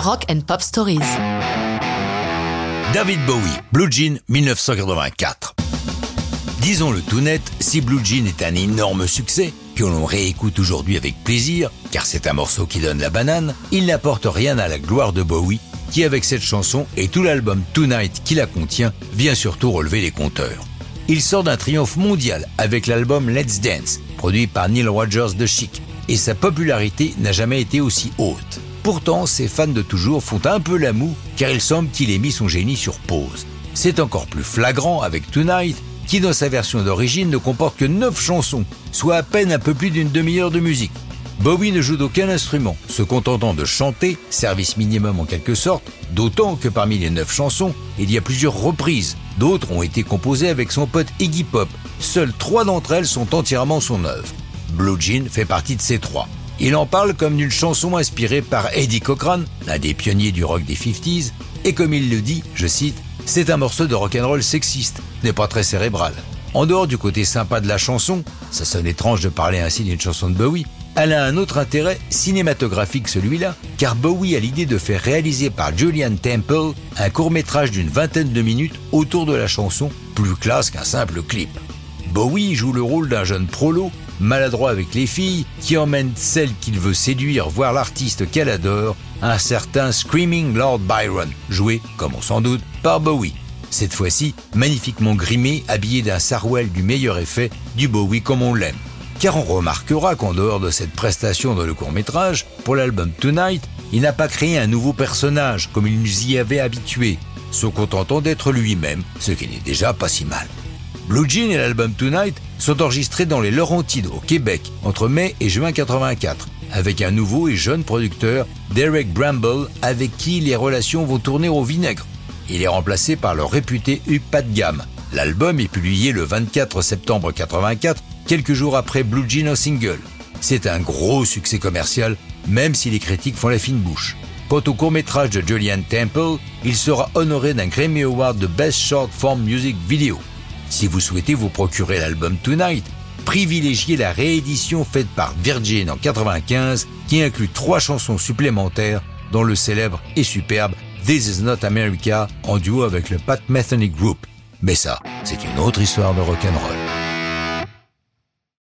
Rock and Pop Stories. David Bowie, Blue Jean 1984. Disons-le tout net, si Blue Jean est un énorme succès, que l'on réécoute aujourd'hui avec plaisir, car c'est un morceau qui donne la banane, il n'apporte rien à la gloire de Bowie, qui avec cette chanson et tout l'album Tonight qui la contient, vient surtout relever les compteurs. Il sort d'un triomphe mondial avec l'album Let's Dance, produit par Neil Rogers de Chic, et sa popularité n'a jamais été aussi haute. Pourtant, ses fans de toujours font un peu la moue car il semble qu'il ait mis son génie sur pause. C'est encore plus flagrant avec Tonight qui dans sa version d'origine ne comporte que 9 chansons, soit à peine un peu plus d'une demi-heure de musique. Bowie ne joue d'aucun instrument, se contentant de chanter, service minimum en quelque sorte, d'autant que parmi les 9 chansons, il y a plusieurs reprises. D'autres ont été composées avec son pote Iggy Pop. Seules trois d'entre elles sont entièrement son œuvre. Blue Jean fait partie de ces trois. Il en parle comme d'une chanson inspirée par Eddie Cochran, l'un des pionniers du rock des 50s, et comme il le dit, je cite, c'est un morceau de rock'n'roll sexiste, n'est pas très cérébral. En dehors du côté sympa de la chanson, ça sonne étrange de parler ainsi d'une chanson de Bowie, elle a un autre intérêt cinématographique celui-là, car Bowie a l'idée de faire réaliser par Julian Temple un court métrage d'une vingtaine de minutes autour de la chanson, plus classe qu'un simple clip. Bowie joue le rôle d'un jeune prolo maladroit avec les filles, qui emmène celle qu'il veut séduire, voir l'artiste qu'elle adore, un certain Screaming Lord Byron, joué, comme on s'en doute, par Bowie. Cette fois-ci, magnifiquement grimé, habillé d'un sarouel du meilleur effet, du Bowie comme on l'aime. Car on remarquera qu'en dehors de cette prestation dans le court métrage, pour l'album Tonight, il n'a pas créé un nouveau personnage comme il nous y avait habitué, se contentant d'être lui-même, ce qui n'est déjà pas si mal. Blue Jean et l'album Tonight sont enregistrés dans les Laurentides au Québec entre mai et juin 84 avec un nouveau et jeune producteur, Derek Bramble, avec qui les relations vont tourner au vinaigre. Il est remplacé par le réputé Hugh Padgham. L'album est publié le 24 septembre 84, quelques jours après Blue Jean en single. C'est un gros succès commercial, même si les critiques font la fine bouche. Quant au court-métrage de Julian Temple, il sera honoré d'un Grammy Award de Best Short Form Music Video. Si vous souhaitez vous procurer l'album Tonight, privilégiez la réédition faite par Virgin en 95 qui inclut trois chansons supplémentaires dont le célèbre et superbe This Is Not America en duo avec le Pat Metheny Group. Mais ça, c'est une autre histoire de rock'n'roll.